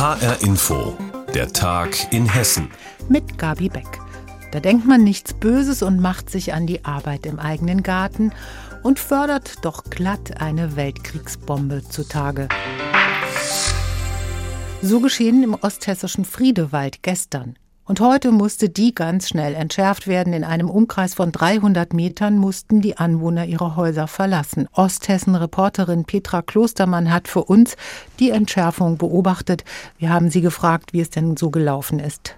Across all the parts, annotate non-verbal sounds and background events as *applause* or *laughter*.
HR Info, der Tag in Hessen. Mit Gabi Beck. Da denkt man nichts Böses und macht sich an die Arbeit im eigenen Garten und fördert doch glatt eine Weltkriegsbombe zutage. So geschehen im osthessischen Friedewald gestern. Und heute musste die ganz schnell entschärft werden. In einem Umkreis von 300 Metern mussten die Anwohner ihre Häuser verlassen. Osthessen-Reporterin Petra Klostermann hat für uns die Entschärfung beobachtet. Wir haben sie gefragt, wie es denn so gelaufen ist.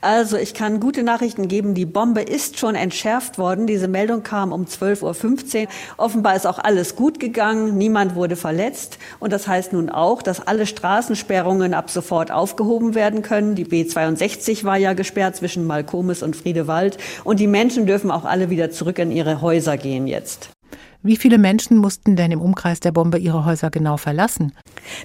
Also ich kann gute Nachrichten geben. Die Bombe ist schon entschärft worden. Diese Meldung kam um 12.15 Uhr. Offenbar ist auch alles gut gegangen. Niemand wurde verletzt. Und das heißt nun auch, dass alle Straßensperrungen ab sofort aufgehoben werden können. Die B62 war ja gesperrt zwischen Malkomis und Friedewald. Und die Menschen dürfen auch alle wieder zurück in ihre Häuser gehen jetzt. Wie viele Menschen mussten denn im Umkreis der Bombe ihre Häuser genau verlassen?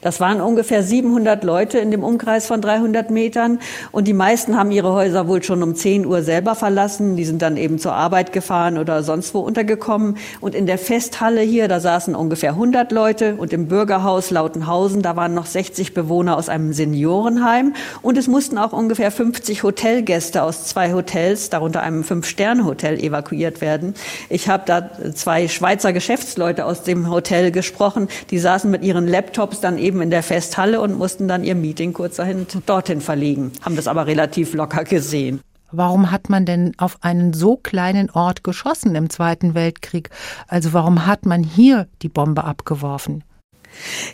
Das waren ungefähr 700 Leute in dem Umkreis von 300 Metern. Und die meisten haben ihre Häuser wohl schon um 10 Uhr selber verlassen. Die sind dann eben zur Arbeit gefahren oder sonst wo untergekommen. Und in der Festhalle hier, da saßen ungefähr 100 Leute. Und im Bürgerhaus Lautenhausen, da waren noch 60 Bewohner aus einem Seniorenheim. Und es mussten auch ungefähr 50 Hotelgäste aus zwei Hotels, darunter einem Fünf-Sterne-Hotel, evakuiert werden. Ich habe da zwei Schweizer Schweizer Geschäftsleute aus dem Hotel gesprochen. Die saßen mit ihren Laptops dann eben in der Festhalle und mussten dann ihr Meeting kurzerhand dorthin verlegen, haben das aber relativ locker gesehen. Warum hat man denn auf einen so kleinen Ort geschossen im Zweiten Weltkrieg? Also warum hat man hier die Bombe abgeworfen?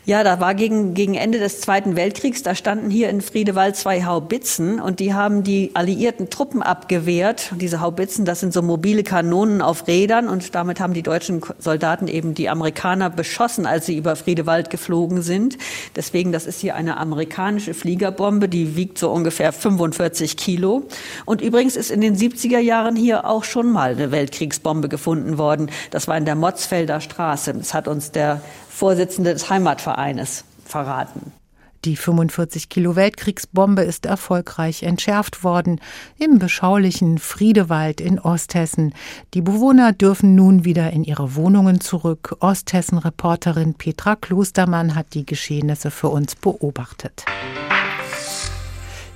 Ja, da war gegen, gegen Ende des Zweiten Weltkriegs, da standen hier in Friedewald zwei Haubitzen und die haben die alliierten Truppen abgewehrt. diese Haubitzen, das sind so mobile Kanonen auf Rädern und damit haben die deutschen Soldaten eben die Amerikaner beschossen, als sie über Friedewald geflogen sind. Deswegen, das ist hier eine amerikanische Fliegerbombe, die wiegt so ungefähr 45 Kilo. Und übrigens ist in den 70er Jahren hier auch schon mal eine Weltkriegsbombe gefunden worden. Das war in der Motzfelder Straße. Das hat uns der Vorsitzende des Heimatvereines verraten. Die 45 Kilo Weltkriegsbombe ist erfolgreich entschärft worden im beschaulichen Friedewald in Osthessen. Die Bewohner dürfen nun wieder in ihre Wohnungen zurück. Osthessen-Reporterin Petra Klostermann hat die Geschehnisse für uns beobachtet.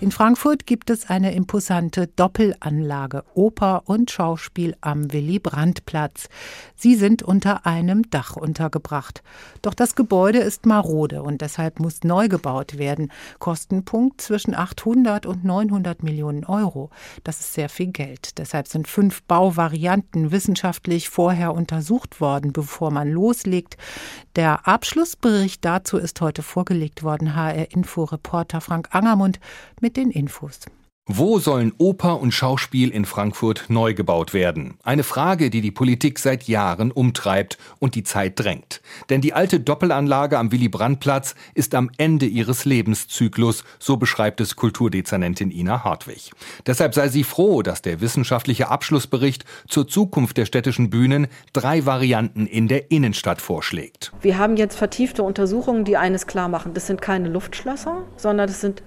In Frankfurt gibt es eine imposante Doppelanlage Oper und Schauspiel am Willy-Brandt-Platz. Sie sind unter einem Dach untergebracht. Doch das Gebäude ist marode und deshalb muss neu gebaut werden. Kostenpunkt zwischen 800 und 900 Millionen Euro. Das ist sehr viel Geld. Deshalb sind fünf Bauvarianten wissenschaftlich vorher untersucht worden, bevor man loslegt. Der Abschlussbericht dazu ist heute vorgelegt worden. HR-Info-Reporter Frank Angermund mit mit den Infos. Wo sollen Oper und Schauspiel in Frankfurt neu gebaut werden? Eine Frage, die die Politik seit Jahren umtreibt und die Zeit drängt. Denn die alte Doppelanlage am Willy-Brandt-Platz ist am Ende ihres Lebenszyklus, so beschreibt es Kulturdezernentin Ina Hartwig. Deshalb sei sie froh, dass der wissenschaftliche Abschlussbericht zur Zukunft der städtischen Bühnen drei Varianten in der Innenstadt vorschlägt. Wir haben jetzt vertiefte Untersuchungen, die eines klar machen. Das sind keine Luftschlösser, sondern das sind,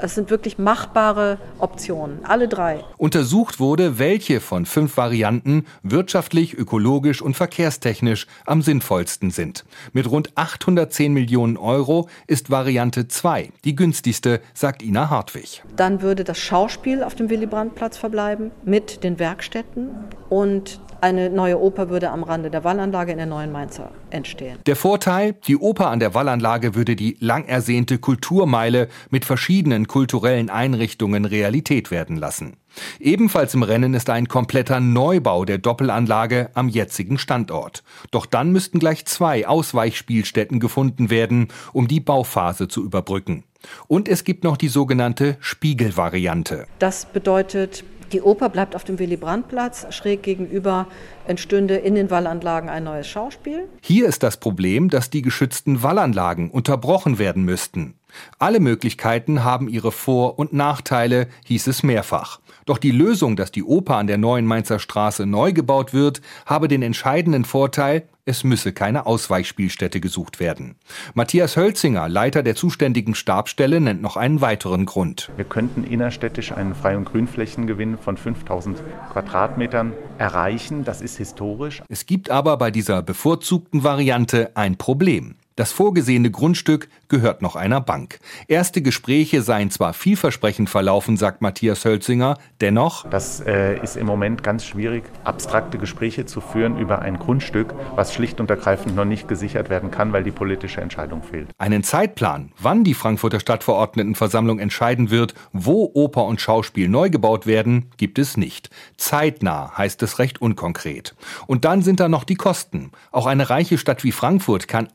es sind wirklich machbare Optionen, alle drei. Untersucht wurde, welche von fünf Varianten wirtschaftlich, ökologisch und verkehrstechnisch am sinnvollsten sind. Mit rund 810 Millionen Euro ist Variante 2 die günstigste, sagt Ina Hartwig. Dann würde das Schauspiel auf dem Willy-Brandt-Platz verbleiben mit den Werkstätten und eine neue Oper würde am Rande der Wallanlage in der neuen Mainzer entstehen. Der Vorteil, die Oper an der Wallanlage würde die lang ersehnte Kulturmeile mit verschiedenen kulturellen Einrichtungen Realität werden lassen. Ebenfalls im Rennen ist ein kompletter Neubau der Doppelanlage am jetzigen Standort. Doch dann müssten gleich zwei Ausweichspielstätten gefunden werden, um die Bauphase zu überbrücken. Und es gibt noch die sogenannte Spiegelvariante. Das bedeutet, die Oper bleibt auf dem Willy-Brandt-Platz. Schräg gegenüber entstünde in den Wallanlagen ein neues Schauspiel. Hier ist das Problem, dass die geschützten Wallanlagen unterbrochen werden müssten. Alle Möglichkeiten haben ihre Vor- und Nachteile, hieß es mehrfach. Doch die Lösung, dass die Oper an der neuen Mainzer Straße neu gebaut wird, habe den entscheidenden Vorteil, es müsse keine Ausweichspielstätte gesucht werden. Matthias Hölzinger, Leiter der zuständigen Stabstelle, nennt noch einen weiteren Grund. Wir könnten innerstädtisch einen Frei- und Grünflächengewinn von 5000 Quadratmetern erreichen. Das ist historisch. Es gibt aber bei dieser bevorzugten Variante ein Problem. Das vorgesehene Grundstück gehört noch einer Bank. Erste Gespräche seien zwar vielversprechend verlaufen, sagt Matthias Hölzinger, dennoch. Das äh, ist im Moment ganz schwierig, abstrakte Gespräche zu führen über ein Grundstück, was schlicht und ergreifend noch nicht gesichert werden kann, weil die politische Entscheidung fehlt. Einen Zeitplan, wann die Frankfurter Stadtverordnetenversammlung entscheiden wird, wo Oper und Schauspiel neu gebaut werden, gibt es nicht. Zeitnah heißt es recht unkonkret. Und dann sind da noch die Kosten. Auch eine reiche Stadt wie Frankfurt kann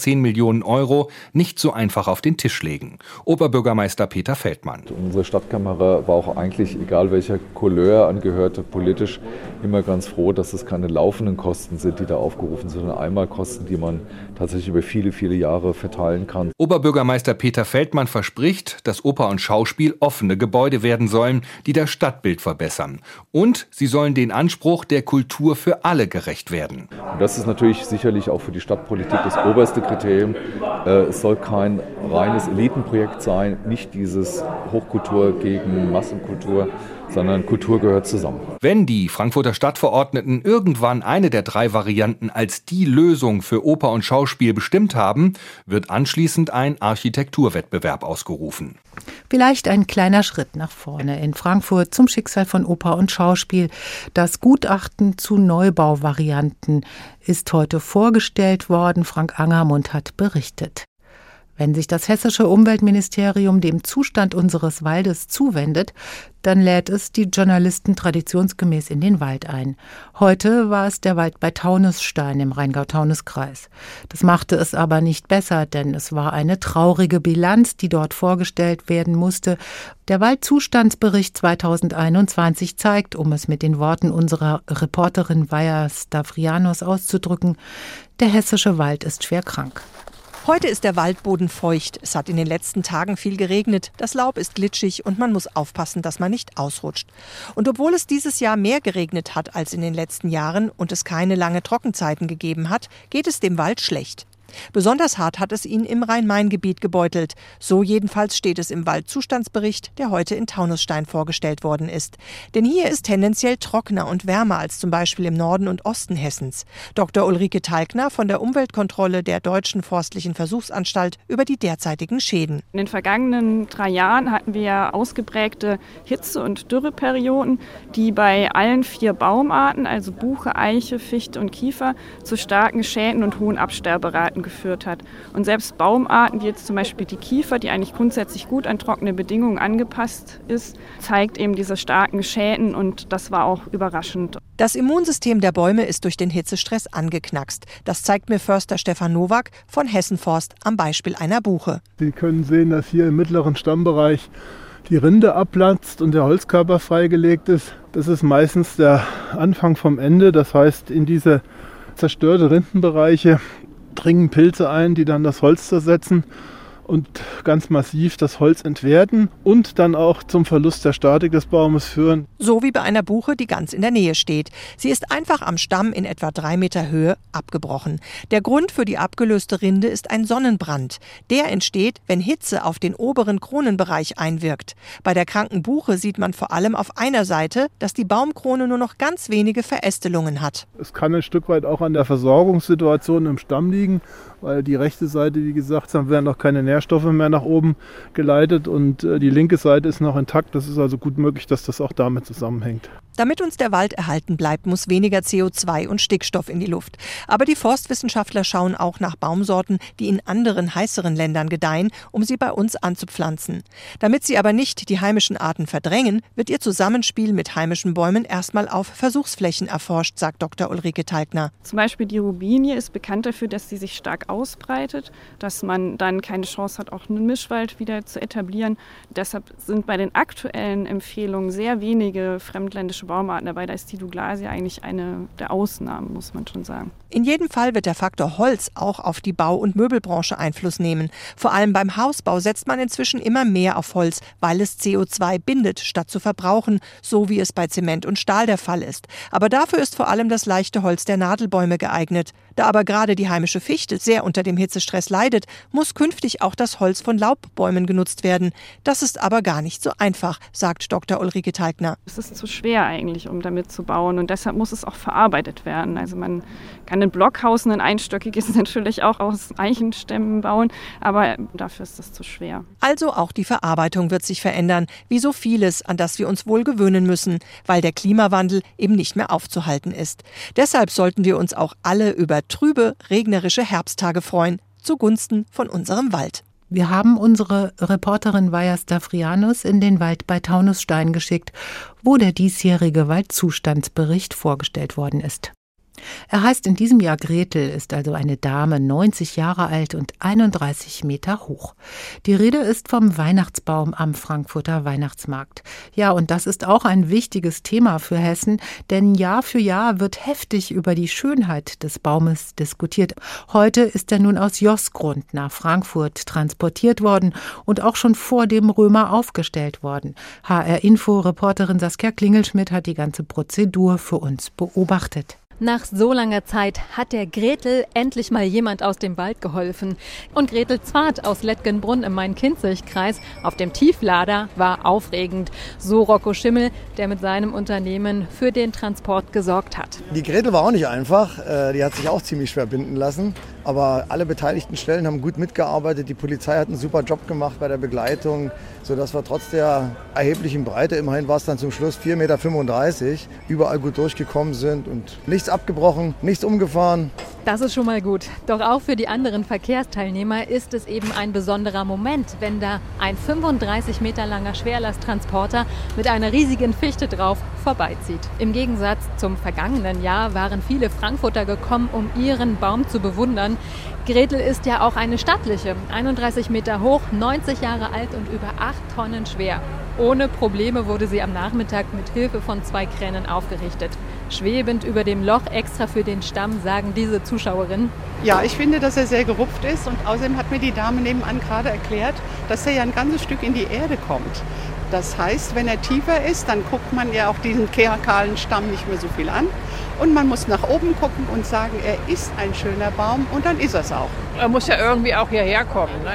810 Millionen Euro nicht so einfach auf den Tisch legen. Oberbürgermeister Peter Feldmann. Unsere Stadtkamera war auch eigentlich, egal welcher Couleur angehörte, politisch immer ganz froh, dass es keine laufenden Kosten sind, die da aufgerufen sind, sondern einmal Kosten, die man tatsächlich über viele, viele Jahre verteilen kann. Oberbürgermeister Peter Feldmann verspricht, dass Oper und Schauspiel offene Gebäude werden sollen, die das Stadtbild verbessern. Und sie sollen den Anspruch der Kultur für alle gerecht werden. Und das ist natürlich sicherlich auch für die Stadtpolitik das oberste Kriterium. Äh, es soll kein reines Elitenprojekt sein, nicht dieses Hochkultur gegen Massenkultur, sondern Kultur gehört zusammen. Wenn die Frankfurter Stadtverordneten irgendwann eine der drei Varianten als die Lösung für Oper und Schauspiel bestimmt haben, wird anschließend ein Architekturwettbewerb ausgerufen. Vielleicht ein kleiner Schritt nach vorne in Frankfurt zum Schicksal von Oper und Schauspiel. Das Gutachten zu Neubauvarianten ist heute vorgestellt worden. Frank Angermund hat berichtet. Wenn sich das hessische Umweltministerium dem Zustand unseres Waldes zuwendet, dann lädt es die Journalisten traditionsgemäß in den Wald ein. Heute war es der Wald bei Taunusstein im Rheingau-Taunus-Kreis. Das machte es aber nicht besser, denn es war eine traurige Bilanz, die dort vorgestellt werden musste. Der Waldzustandsbericht 2021 zeigt, um es mit den Worten unserer Reporterin Weyer Stavrianos auszudrücken, der hessische Wald ist schwer krank. Heute ist der Waldboden feucht. Es hat in den letzten Tagen viel geregnet. Das Laub ist glitschig und man muss aufpassen, dass man nicht ausrutscht. Und obwohl es dieses Jahr mehr geregnet hat als in den letzten Jahren und es keine lange Trockenzeiten gegeben hat, geht es dem Wald schlecht. Besonders hart hat es ihn im Rhein-Main-Gebiet gebeutelt. So jedenfalls steht es im Waldzustandsbericht, der heute in Taunusstein vorgestellt worden ist. Denn hier ist tendenziell trockener und wärmer als zum Beispiel im Norden und Osten Hessens. Dr. Ulrike Talgner von der Umweltkontrolle der Deutschen Forstlichen Versuchsanstalt über die derzeitigen Schäden. In den vergangenen drei Jahren hatten wir ausgeprägte Hitze- und Dürreperioden, die bei allen vier Baumarten, also Buche, Eiche, Fichte und Kiefer, zu starken Schäden und hohen Absterberaten Baumarten geführt hat. Und selbst Baumarten wie jetzt zum Beispiel die Kiefer, die eigentlich grundsätzlich gut an trockene Bedingungen angepasst ist, zeigt eben diese starken Schäden und das war auch überraschend. Das Immunsystem der Bäume ist durch den Hitzestress angeknackst. Das zeigt mir Förster Stefan Nowak von Hessenforst am Beispiel einer Buche. Sie können sehen, dass hier im mittleren Stammbereich die Rinde abplatzt und der Holzkörper freigelegt ist. Das ist meistens der Anfang vom Ende. Das heißt, in diese zerstörte Rindenbereiche dringen Pilze ein, die dann das Holz zersetzen und ganz massiv das Holz entwerten und dann auch zum Verlust der Statik des Baumes führen. So wie bei einer Buche, die ganz in der Nähe steht. Sie ist einfach am Stamm in etwa drei Meter Höhe abgebrochen. Der Grund für die abgelöste Rinde ist ein Sonnenbrand. Der entsteht, wenn Hitze auf den oberen Kronenbereich einwirkt. Bei der kranken Buche sieht man vor allem auf einer Seite, dass die Baumkrone nur noch ganz wenige Verästelungen hat. Es kann ein Stück weit auch an der Versorgungssituation im Stamm liegen weil die rechte Seite, wie gesagt, haben werden noch keine Nährstoffe mehr nach oben geleitet und äh, die linke Seite ist noch intakt. Das ist also gut möglich, dass das auch damit zusammenhängt. Damit uns der Wald erhalten bleibt, muss weniger CO2 und Stickstoff in die Luft. Aber die Forstwissenschaftler schauen auch nach Baumsorten, die in anderen heißeren Ländern gedeihen, um sie bei uns anzupflanzen. Damit sie aber nicht die heimischen Arten verdrängen, wird ihr Zusammenspiel mit heimischen Bäumen erstmal auf Versuchsflächen erforscht, sagt Dr. Ulrike Teigner. Zum Beispiel die Rubinie ist bekannt dafür, dass sie sich stark ausbreitet, dass man dann keine Chance hat, auch einen Mischwald wieder zu etablieren. Deshalb sind bei den aktuellen Empfehlungen sehr wenige fremdländische Baumarten dabei. Da ist die Douglasie eigentlich eine der Ausnahmen, muss man schon sagen. In jedem Fall wird der Faktor Holz auch auf die Bau- und Möbelbranche Einfluss nehmen. Vor allem beim Hausbau setzt man inzwischen immer mehr auf Holz, weil es CO2 bindet, statt zu verbrauchen, so wie es bei Zement und Stahl der Fall ist. Aber dafür ist vor allem das leichte Holz der Nadelbäume geeignet. Da aber gerade die heimische Fichte sehr unter dem Hitzestress leidet, muss künftig auch das Holz von Laubbäumen genutzt werden. Das ist aber gar nicht so einfach, sagt Dr. Ulrike Teigner. Es ist zu schwer eigentlich, um damit zu bauen und deshalb muss es auch verarbeitet werden. Also man kann ein Blockhaus, ein einstöckiges *laughs* natürlich auch aus Eichenstämmen bauen, aber dafür ist das zu schwer. Also auch die Verarbeitung wird sich verändern, wie so vieles, an das wir uns wohl gewöhnen müssen, weil der Klimawandel eben nicht mehr aufzuhalten ist. Deshalb sollten wir uns auch alle über trübe, regnerische Herbsttage freuen, zugunsten von unserem Wald. Wir haben unsere Reporterin Vaja Stafrianus in den Wald bei Taunusstein geschickt, wo der diesjährige Waldzustandsbericht vorgestellt worden ist. Er heißt in diesem Jahr Gretel, ist also eine Dame, 90 Jahre alt und 31 Meter hoch. Die Rede ist vom Weihnachtsbaum am Frankfurter Weihnachtsmarkt. Ja, und das ist auch ein wichtiges Thema für Hessen, denn Jahr für Jahr wird heftig über die Schönheit des Baumes diskutiert. Heute ist er nun aus Josgrund nach Frankfurt transportiert worden und auch schon vor dem Römer aufgestellt worden. HR-Info-Reporterin Saskia Klingelschmidt hat die ganze Prozedur für uns beobachtet. Nach so langer Zeit hat der Gretel endlich mal jemand aus dem Wald geholfen. Und Gretel Zwart aus Lettgenbrunn im Main-Kinzig-Kreis auf dem Tieflader war aufregend. So Rocco Schimmel, der mit seinem Unternehmen für den Transport gesorgt hat. Die Gretel war auch nicht einfach. Äh, die hat sich auch ziemlich schwer binden lassen. Aber alle beteiligten Stellen haben gut mitgearbeitet. Die Polizei hat einen super Job gemacht bei der Begleitung, sodass wir trotz der erheblichen Breite, immerhin war es dann zum Schluss 4,35 Meter, überall gut durchgekommen sind und nichts abgebrochen, nichts umgefahren. Das ist schon mal gut. Doch auch für die anderen Verkehrsteilnehmer ist es eben ein besonderer Moment, wenn da ein 35 Meter langer Schwerlasttransporter mit einer riesigen Fichte drauf vorbeizieht. Im Gegensatz zum vergangenen Jahr waren viele Frankfurter gekommen, um ihren Baum zu bewundern. Gretel ist ja auch eine stattliche, 31 Meter hoch, 90 Jahre alt und über 8 Tonnen schwer. Ohne Probleme wurde sie am Nachmittag mit Hilfe von zwei Kränen aufgerichtet. Schwebend über dem Loch extra für den Stamm, sagen diese Zuschauerinnen. Ja, ich finde, dass er sehr gerupft ist und außerdem hat mir die Dame nebenan gerade erklärt, dass er ja ein ganzes Stück in die Erde kommt. Das heißt, wenn er tiefer ist, dann guckt man ja auch diesen kahlen Stamm nicht mehr so viel an. Und man muss nach oben gucken und sagen, er ist ein schöner Baum und dann ist er es auch. Er muss ja irgendwie auch hierher kommen. Ne?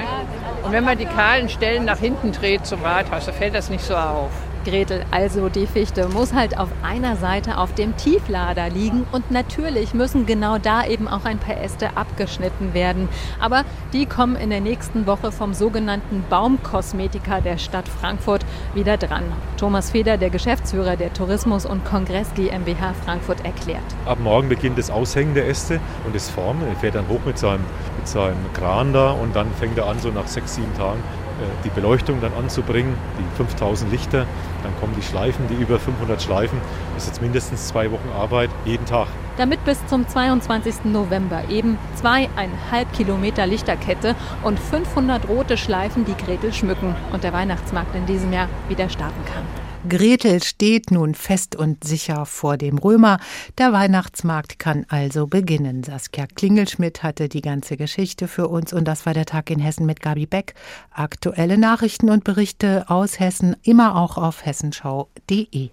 Und wenn man die kahlen Stellen nach hinten dreht zum Rathaus, dann fällt das nicht so auf. Gretel, also die Fichte, muss halt auf einer Seite auf dem Tieflader liegen und natürlich müssen genau da eben auch ein paar Äste abgeschnitten werden. Aber die kommen in der nächsten Woche vom sogenannten Baumkosmetiker der Stadt Frankfurt wieder dran. Thomas Feder, der Geschäftsführer der Tourismus- und Kongress GmbH Frankfurt, erklärt. Ab morgen beginnt das Aushängen der Äste und das Formen. Er fährt dann hoch mit seinem, mit seinem Kran da und dann fängt er an, so nach sechs, sieben Tagen die Beleuchtung dann anzubringen, die 5000 Lichter, dann kommen die Schleifen, die über 500 Schleifen. Das ist jetzt mindestens zwei Wochen Arbeit, jeden Tag. Damit bis zum 22. November eben zweieinhalb Kilometer Lichterkette und 500 rote Schleifen die Gretel schmücken und der Weihnachtsmarkt in diesem Jahr wieder starten kann. Gretel steht nun fest und sicher vor dem Römer. Der Weihnachtsmarkt kann also beginnen. Saskia Klingelschmidt hatte die ganze Geschichte für uns und das war der Tag in Hessen mit Gabi Beck. Aktuelle Nachrichten und Berichte aus Hessen immer auch auf hessenschau.de.